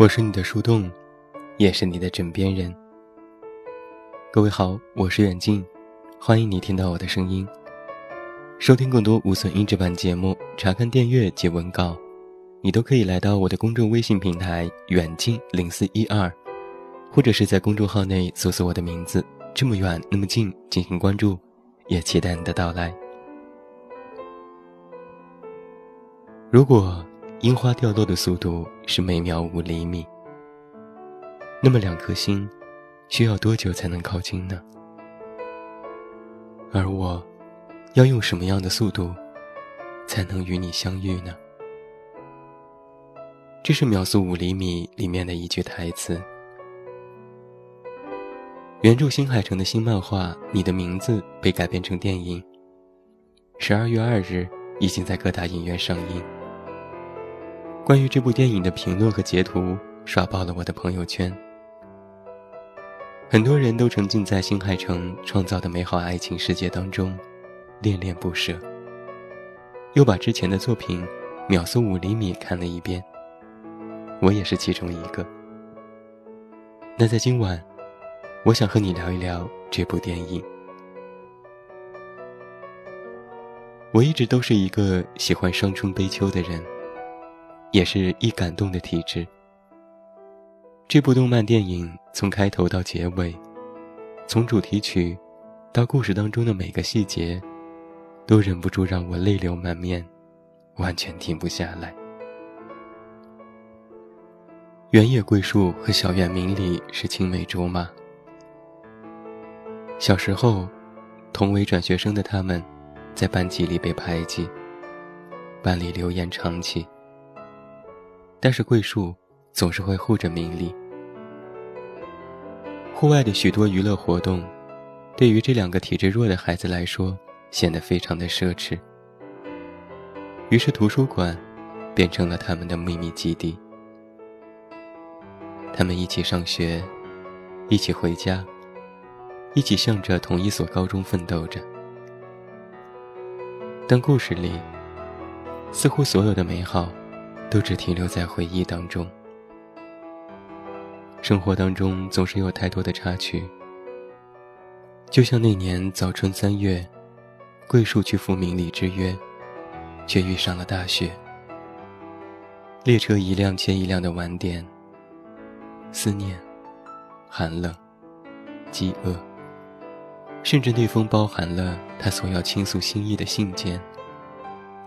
我是你的树洞，也是你的枕边人。各位好，我是远近，欢迎你听到我的声音。收听更多无损音质版节目，查看电阅及文稿，你都可以来到我的公众微信平台“远近零四一二”，或者是在公众号内搜索我的名字“这么远那么近”进行关注，也期待你的到来。如果。樱花掉落的速度是每秒五厘米。那么两颗心，需要多久才能靠近呢？而我，要用什么样的速度，才能与你相遇呢？这是《秒速五厘米》里面的一句台词。原著新海诚的新漫画《你的名字》被改编成电影，十二月二日已经在各大影院上映。关于这部电影的评论和截图刷爆了我的朋友圈，很多人都沉浸在新海诚创造的美好爱情世界当中，恋恋不舍。又把之前的作品《秒速五厘米》看了一遍，我也是其中一个。那在今晚，我想和你聊一聊这部电影。我一直都是一个喜欢伤春悲秋的人。也是易感动的体质。这部动漫电影从开头到结尾，从主题曲到故事当中的每个细节，都忍不住让我泪流满面，完全停不下来。原野桂树和小院明里是青梅竹马。小时候，同为转学生的他们，在班级里被排挤，班里流言长起。但是桂树总是会护着明丽。户外的许多娱乐活动，对于这两个体质弱的孩子来说，显得非常的奢侈。于是图书馆变成了他们的秘密基地。他们一起上学，一起回家，一起向着同一所高中奋斗着。但故事里，似乎所有的美好。都只停留在回忆当中。生活当中总是有太多的插曲，就像那年早春三月，桂树去赴明里之约，却遇上了大雪。列车一辆接一辆的晚点，思念、寒冷、饥饿，甚至那封包含了他所要倾诉心意的信件，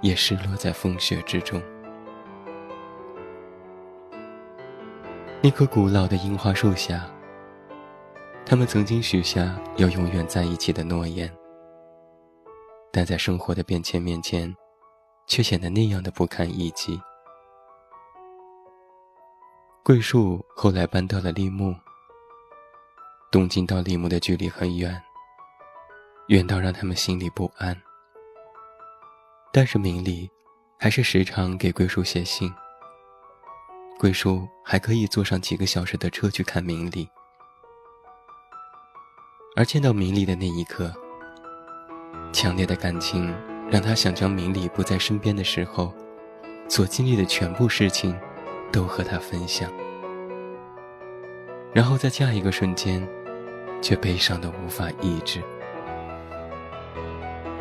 也失落在风雪之中。那棵古老的樱花树下，他们曾经许下要永远在一起的诺言，但在生活的变迁面前，却显得那样的不堪一击。桂树后来搬到了立木，东京到立木的距离很远，远到让他们心里不安。但是明里，还是时常给桂树写信。桂树还可以坐上几个小时的车去看明丽，而见到明丽的那一刻，强烈的感情让他想将明丽不在身边的时候所经历的全部事情都和他分享，然后在下一个瞬间，却悲伤的无法抑制。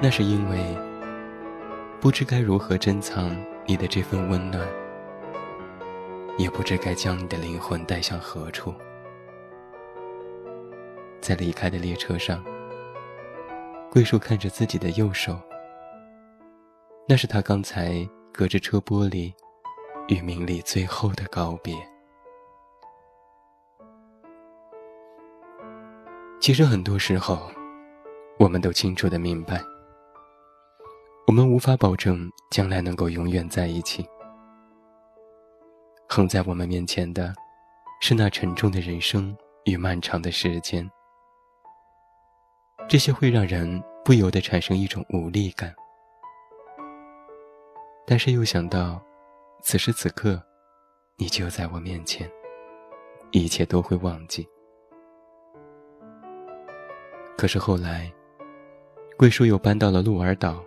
那是因为不知该如何珍藏你的这份温暖。也不知该将你的灵魂带向何处。在离开的列车上，桂树看着自己的右手，那是他刚才隔着车玻璃与明丽最后的告别。其实很多时候，我们都清楚的明白，我们无法保证将来能够永远在一起。横在我们面前的，是那沉重的人生与漫长的时间。这些会让人不由得产生一种无力感。但是又想到，此时此刻，你就在我面前，一切都会忘记。可是后来，桂叔又搬到了鹿儿岛。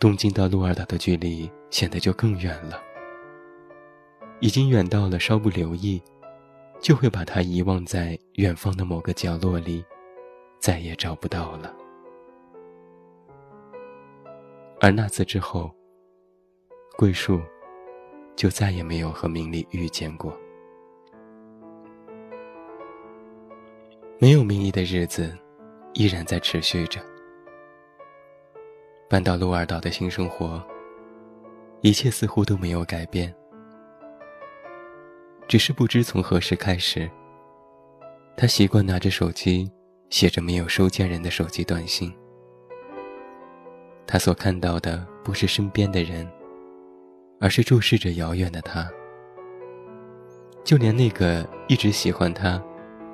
东京到鹿儿岛的距离显得就更远了。已经远到了稍不留意，就会把它遗忘在远方的某个角落里，再也找不到了。而那次之后，桂树就再也没有和明丽遇见过。没有明丽的日子，依然在持续着。搬到鹿儿岛的新生活，一切似乎都没有改变。只是不知从何时开始，他习惯拿着手机，写着没有收件人的手机短信。他所看到的不是身边的人，而是注视着遥远的他。就连那个一直喜欢他、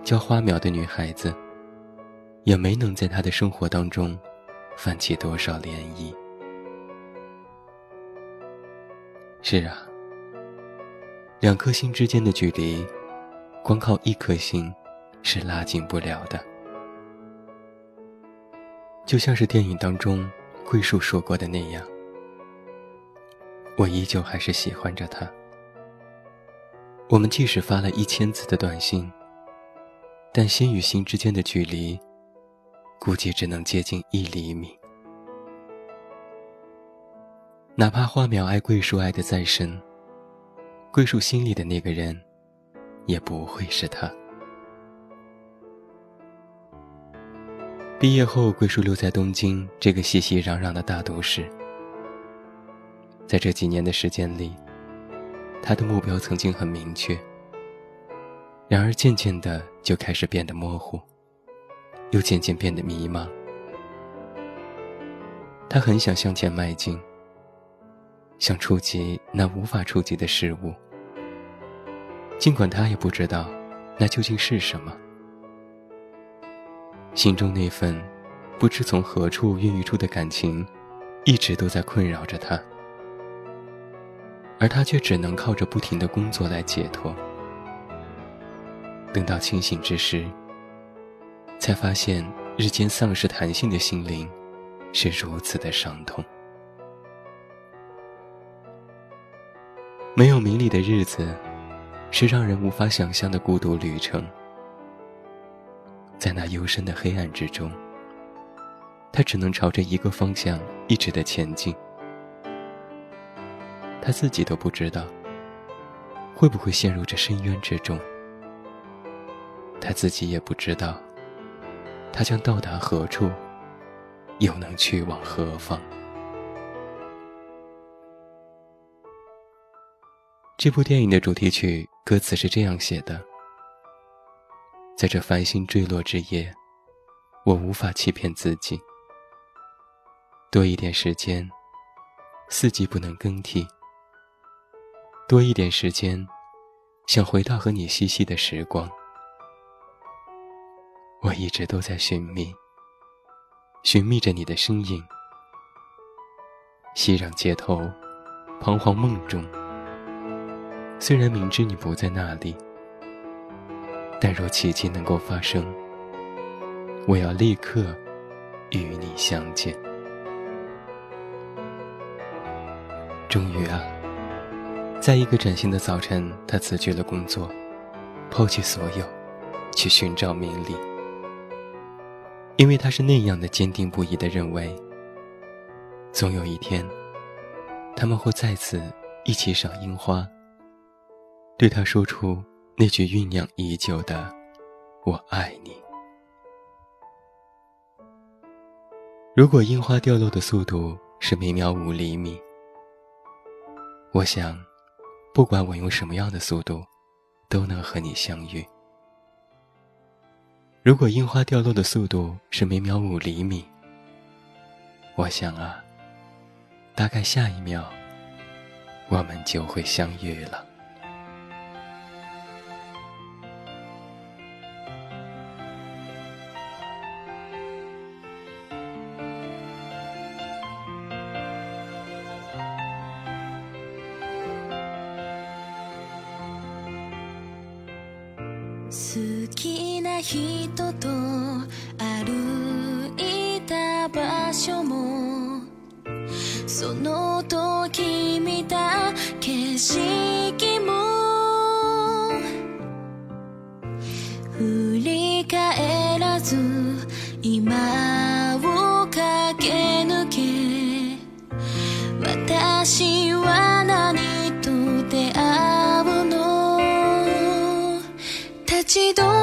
叫花苗的女孩子，也没能在他的生活当中泛起多少涟漪。是啊。两颗心之间的距离，光靠一颗心是拉近不了的。就像是电影当中桂树说过的那样，我依旧还是喜欢着他。我们即使发了一千字的短信，但心与心之间的距离，估计只能接近一厘米。哪怕花苗爱桂树爱的再深。桂树心里的那个人，也不会是他。毕业后，桂树留在东京这个熙熙攘攘的大都市。在这几年的时间里，他的目标曾经很明确，然而渐渐的就开始变得模糊，又渐渐变得迷茫。他很想向前迈进。想触及那无法触及的事物，尽管他也不知道那究竟是什么。心中那份不知从何处孕育出的感情，一直都在困扰着他，而他却只能靠着不停的工作来解脱。等到清醒之时，才发现日渐丧失弹性的心灵，是如此的伤痛。没有名利的日子，是让人无法想象的孤独旅程。在那幽深的黑暗之中，他只能朝着一个方向一直的前进。他自己都不知道会不会陷入这深渊之中。他自己也不知道，他将到达何处，又能去往何方。这部电影的主题曲歌词是这样写的：“在这繁星坠落之夜，我无法欺骗自己。多一点时间，四季不能更替。多一点时间，想回到和你嬉戏的时光。我一直都在寻觅，寻觅着你的身影。熙攘街头，彷徨梦中。”虽然明知你不在那里，但若奇迹能够发生，我要立刻与你相见。终于啊，在一个崭新的早晨，他辞去了工作，抛弃所有，去寻找名利。因为他是那样的坚定不移的认为，总有一天，他们会再次一起赏樱花。对他说出那句酝酿已久的“我爱你”。如果樱花掉落的速度是每秒五厘米，我想，不管我用什么样的速度，都能和你相遇。如果樱花掉落的速度是每秒五厘米，我想啊，大概下一秒，我们就会相遇了。好きな人と歩いた場所もその時見た景色も振り返らず激动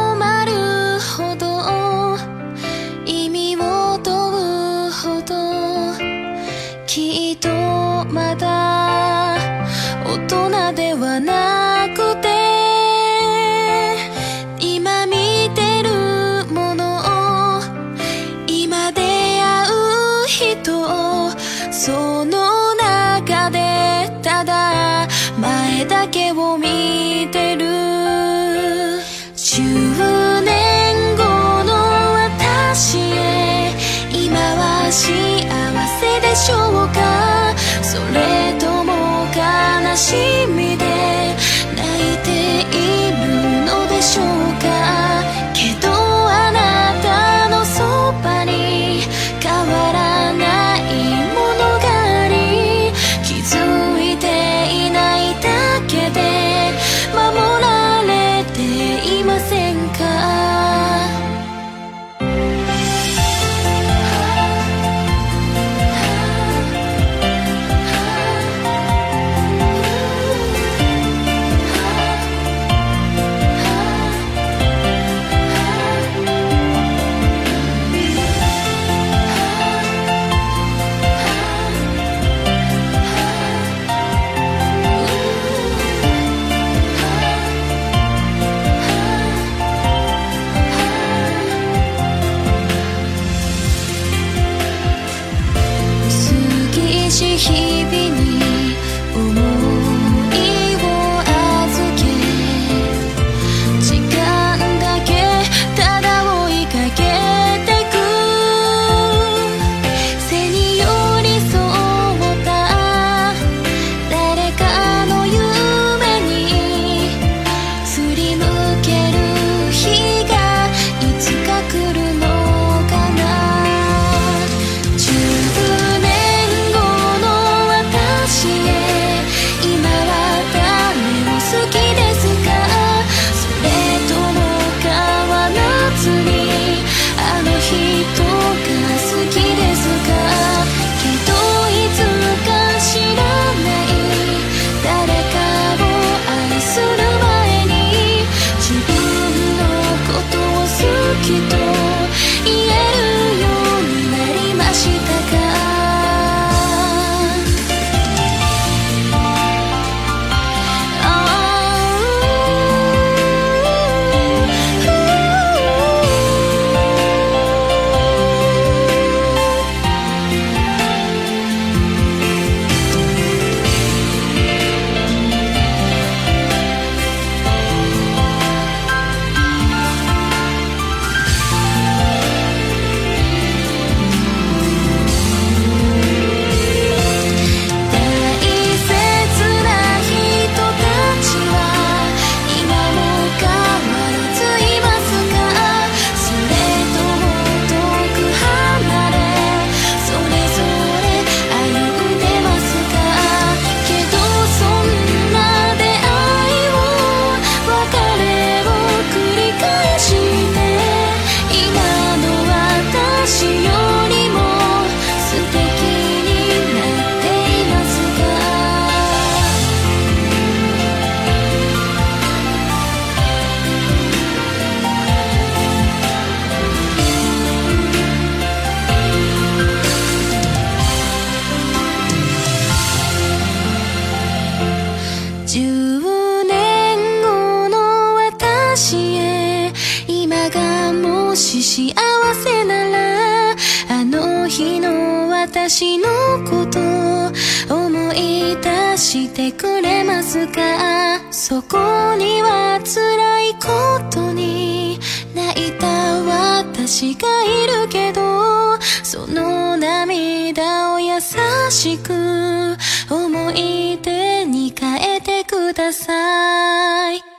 心。幸せならあの日の私のこと思い出してくれますかそこには辛いことに泣いた私がいるけどその涙を優しく思い出に変えてください。